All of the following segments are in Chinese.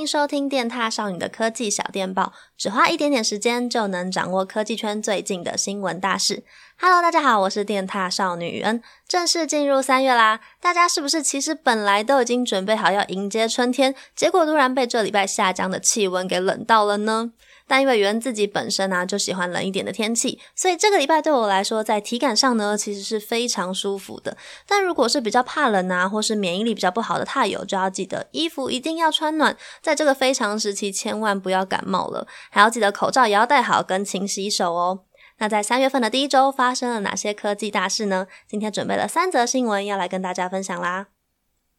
迎收听电踏少女的科技小电报，只花一点点时间就能掌握科技圈最近的新闻大事。Hello，大家好，我是电踏少女雨恩，正式进入三月啦！大家是不是其实本来都已经准备好要迎接春天，结果突然被这礼拜下降的气温给冷到了呢？但因为雨恩自己本身啊就喜欢冷一点的天气，所以这个礼拜对我来说，在体感上呢其实是非常舒服的。但如果是比较怕冷啊，或是免疫力比较不好的獭友，就要记得衣服一定要穿暖，在这个非常时期千万不要感冒了，还要记得口罩也要戴好，跟勤洗手哦。那在三月份的第一周发生了哪些科技大事呢？今天准备了三则新闻要来跟大家分享啦。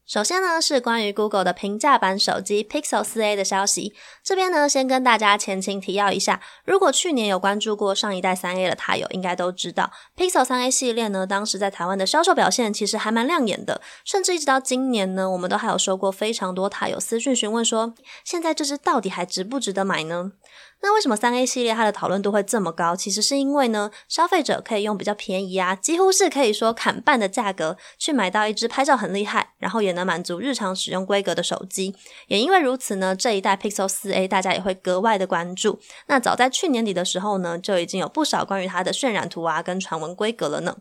首先呢，是关于 Google 的平价版手机 Pixel 4a 的消息。这边呢，先跟大家前情提要一下。如果去年有关注过上一代 3A 的塔友，应该都知道 Pixel 3a 系列呢，当时在台湾的销售表现其实还蛮亮眼的。甚至一直到今年呢，我们都还有收过非常多塔友私讯询问说，现在这支到底还值不值得买呢？那为什么三 A 系列它的讨论度会这么高？其实是因为呢，消费者可以用比较便宜啊，几乎是可以说砍半的价格去买到一支拍照很厉害，然后也能满足日常使用规格的手机。也因为如此呢，这一代 Pixel 4a 大家也会格外的关注。那早在去年底的时候呢，就已经有不少关于它的渲染图啊跟传闻规格了呢。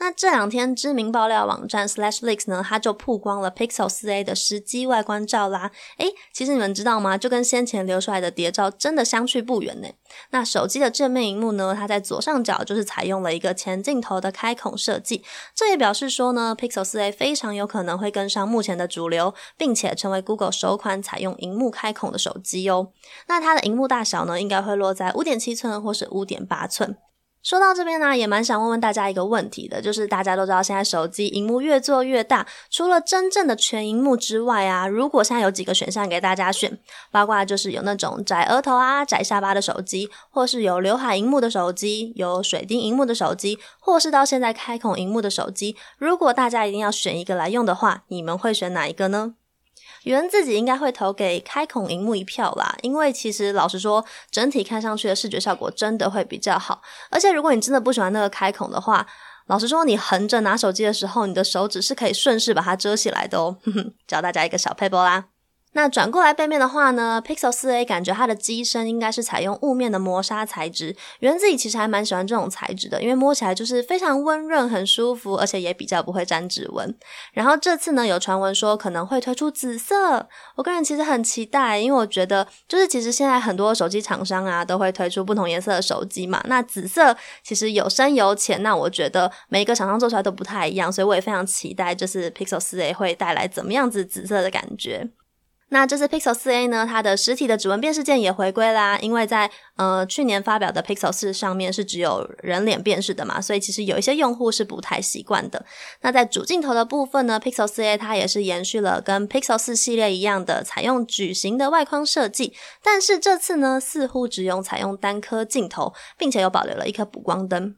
那这两天，知名爆料网站 SlashLeaks 呢，它就曝光了 Pixel 4a 的实机外观照啦。诶，其实你们知道吗？就跟先前流出来的谍照真的相去不远呢。那手机的正面荧幕呢，它在左上角就是采用了一个前镜头的开孔设计，这也表示说呢，Pixel 4a 非常有可能会跟上目前的主流，并且成为 Google 首款采用荧幕开孔的手机哦。那它的荧幕大小呢，应该会落在五点七寸或是五点八寸。说到这边呢，也蛮想问问大家一个问题的，就是大家都知道现在手机荧幕越做越大，除了真正的全荧幕之外啊，如果现在有几个选项给大家选，包括就是有那种窄额头啊、窄下巴的手机，或是有刘海荧幕的手机，有水滴荧幕的手机，或是到现在开孔荧幕的手机，如果大家一定要选一个来用的话，你们会选哪一个呢？原自己应该会投给开孔荧幕一票啦，因为其实老实说，整体看上去的视觉效果真的会比较好。而且如果你真的不喜欢那个开孔的话，老实说，你横着拿手机的时候，你的手指是可以顺势把它遮起来的哦。哼哼，教大家一个小配播啦。那转过来背面的话呢，Pixel 4a 感觉它的机身应该是采用雾面的磨砂材质。原自己其实还蛮喜欢这种材质的，因为摸起来就是非常温润、很舒服，而且也比较不会沾指纹。然后这次呢，有传闻说可能会推出紫色，我个人其实很期待，因为我觉得就是其实现在很多手机厂商啊都会推出不同颜色的手机嘛。那紫色其实有深有浅，那我觉得每一个厂商做出来都不太一样，所以我也非常期待，就是 Pixel 4a 会带来怎么样子紫色的感觉。那这次 Pixel 4a 呢，它的实体的指纹辨识键也回归啦，因为在呃去年发表的 Pixel 4上面是只有人脸辨识的嘛，所以其实有一些用户是不太习惯的。那在主镜头的部分呢，Pixel 4a 它也是延续了跟 Pixel 4系列一样的采用矩形的外框设计，但是这次呢似乎只用采用单颗镜头，并且又保留了一颗补光灯。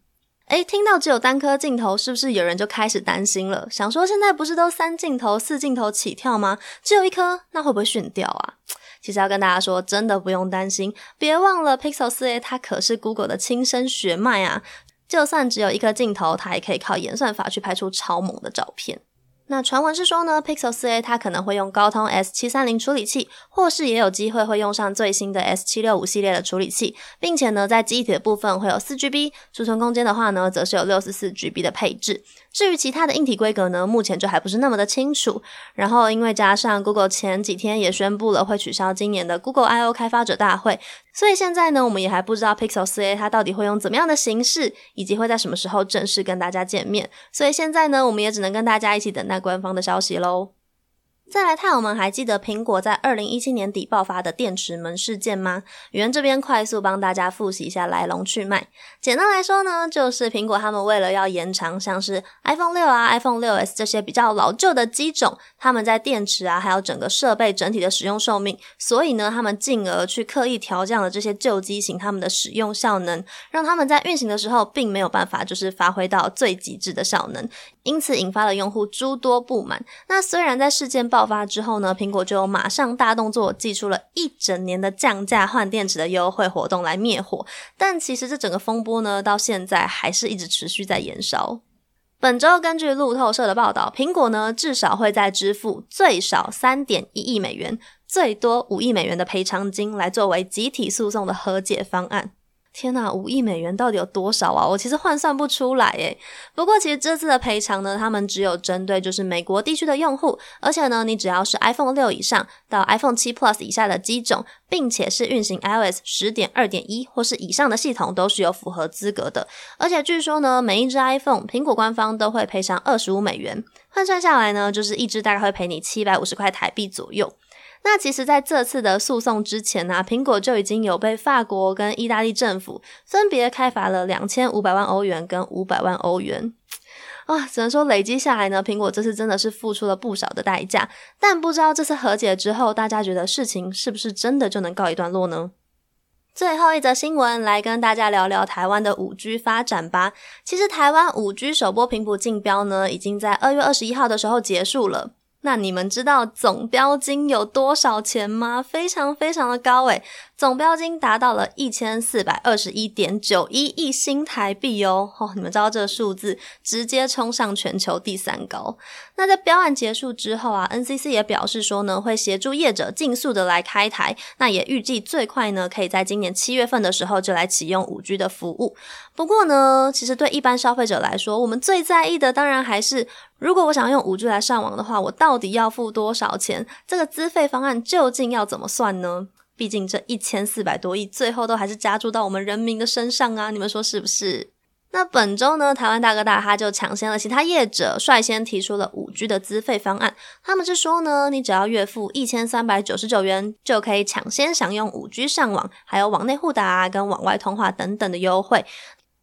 诶，听到只有单颗镜头，是不是有人就开始担心了？想说现在不是都三镜头、四镜头起跳吗？只有一颗，那会不会逊掉啊？其实要跟大家说，真的不用担心，别忘了 Pixel 4a 它可是 Google 的亲生血脉啊！就算只有一颗镜头，它也可以靠演算法去拍出超猛的照片。那传闻是说呢，Pixel 4a 它可能会用高通 S 七三零处理器，或是也有机会会用上最新的 S 七六五系列的处理器，并且呢，在机体的部分会有四 GB，储存空间的话呢，则是有六十四 GB 的配置。至于其他的硬体规格呢，目前就还不是那么的清楚。然后因为加上 Google 前几天也宣布了会取消今年的 Google I/O 开发者大会，所以现在呢，我们也还不知道 Pixel 4a 它到底会用怎么样的形式，以及会在什么时候正式跟大家见面。所以现在呢，我们也只能跟大家一起等待官方的消息喽。再来，獭友们还记得苹果在二零一七年底爆发的电池门事件吗？雨恩这边快速帮大家复习一下来龙去脉。简单来说呢，就是苹果他们为了要延长像是 iPhone 六啊、iPhone 六 S 这些比较老旧的机种，他们在电池啊还有整个设备整体的使用寿命，所以呢，他们进而去刻意调降了这些旧机型他们的使用效能，让他们在运行的时候并没有办法就是发挥到最极致的效能，因此引发了用户诸多不满。那虽然在事件爆发之后呢，苹果就马上大动作，祭出了一整年的降价换电池的优惠活动来灭火。但其实这整个风波呢，到现在还是一直持续在延烧。本周根据路透社的报道，苹果呢至少会再支付最少三点一亿美元，最多五亿美元的赔偿金来作为集体诉讼的和解方案。天呐，五亿美元到底有多少啊？我其实换算不出来诶。不过其实这次的赔偿呢，他们只有针对就是美国地区的用户，而且呢，你只要是 iPhone 六以上到 iPhone 七 Plus 以下的机种，并且是运行 iOS 十点二点一或是以上的系统，都是有符合资格的。而且据说呢，每一只 iPhone 苹果官方都会赔偿二十五美元，换算下来呢，就是一只大概会赔你七百五十块台币左右。那其实，在这次的诉讼之前呢、苹果就已经有被法国跟意大利政府分别开罚了两千五百万欧元跟五百万欧元啊，只能说累积下来呢，苹果这次真的是付出了不少的代价。但不知道这次和解之后，大家觉得事情是不是真的就能告一段落呢？最后一则新闻，来跟大家聊聊台湾的五 G 发展吧。其实，台湾五 G 首波频谱竞标呢，已经在二月二十一号的时候结束了。那你们知道总标金有多少钱吗？非常非常的高诶，总标金达到了一千四百二十一点九一亿新台币哦。哦，你们知道这个数字直接冲上全球第三高。那在标案结束之后啊，NCC 也表示说呢，会协助业者尽速的来开台。那也预计最快呢，可以在今年七月份的时候就来启用五 G 的服务。不过呢，其实对一般消费者来说，我们最在意的当然还是。如果我想要用五 G 来上网的话，我到底要付多少钱？这个资费方案究竟要怎么算呢？毕竟这一千四百多亿，最后都还是加注到我们人民的身上啊！你们说是不是？那本周呢，台湾大哥大他就抢先了其他业者，率先提出了五 G 的资费方案。他们是说呢，你只要月付一千三百九十九元，就可以抢先享用五 G 上网，还有网内互打，跟网外通话等等的优惠。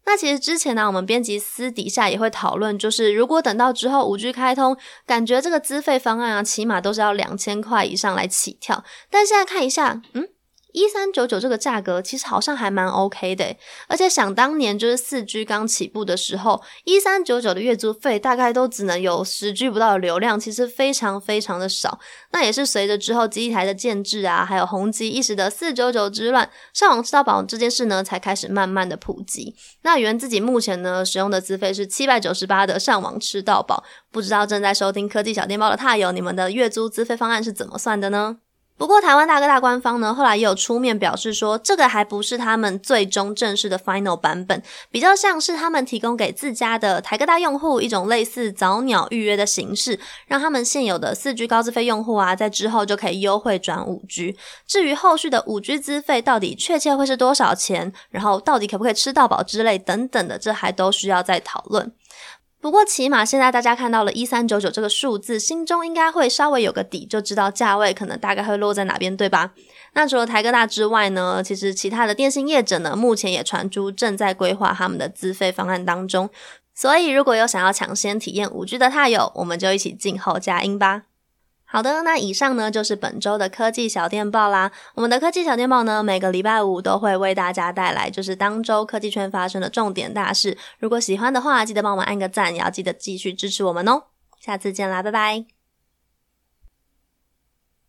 那其实之前呢，我们编辑私底下也会讨论，就是如果等到之后五 G 开通，感觉这个资费方案啊，起码都是要两千块以上来起跳。但现在看一下，嗯。一三九九这个价格其实好像还蛮 OK 的，而且想当年就是四 G 刚起步的时候，一三九九的月租费大概都只能有十 G 不到的流量，其实非常非常的少。那也是随着之后机台的建制啊，还有红极一时的四九九之乱，上网吃到饱这件事呢，才开始慢慢的普及。那原自己目前呢使用的资费是七百九十八的上网吃到饱，不知道正在收听科技小电报的踏友，你们的月租资费方案是怎么算的呢？不过，台湾大哥大官方呢，后来也有出面表示说，这个还不是他们最终正式的 final 版本，比较像是他们提供给自家的台哥大用户一种类似早鸟预约的形式，让他们现有的四 G 高资费用户啊，在之后就可以优惠转五 G。至于后续的五 G 资费到底确切会是多少钱，然后到底可不可以吃到饱之类等等的，这还都需要再讨论。不过，起码现在大家看到了一三九九这个数字，心中应该会稍微有个底，就知道价位可能大概会落在哪边，对吧？那除了台哥大之外呢，其实其他的电信业者呢，目前也传出正在规划他们的资费方案当中。所以，如果有想要抢先体验五 G 的踏友，我们就一起静候佳音吧。好的，那以上呢就是本周的科技小电报啦。我们的科技小电报呢，每个礼拜五都会为大家带来就是当周科技圈发生的重点大事。如果喜欢的话，记得帮我们按个赞，也要记得继续支持我们哦。下次见啦，拜拜。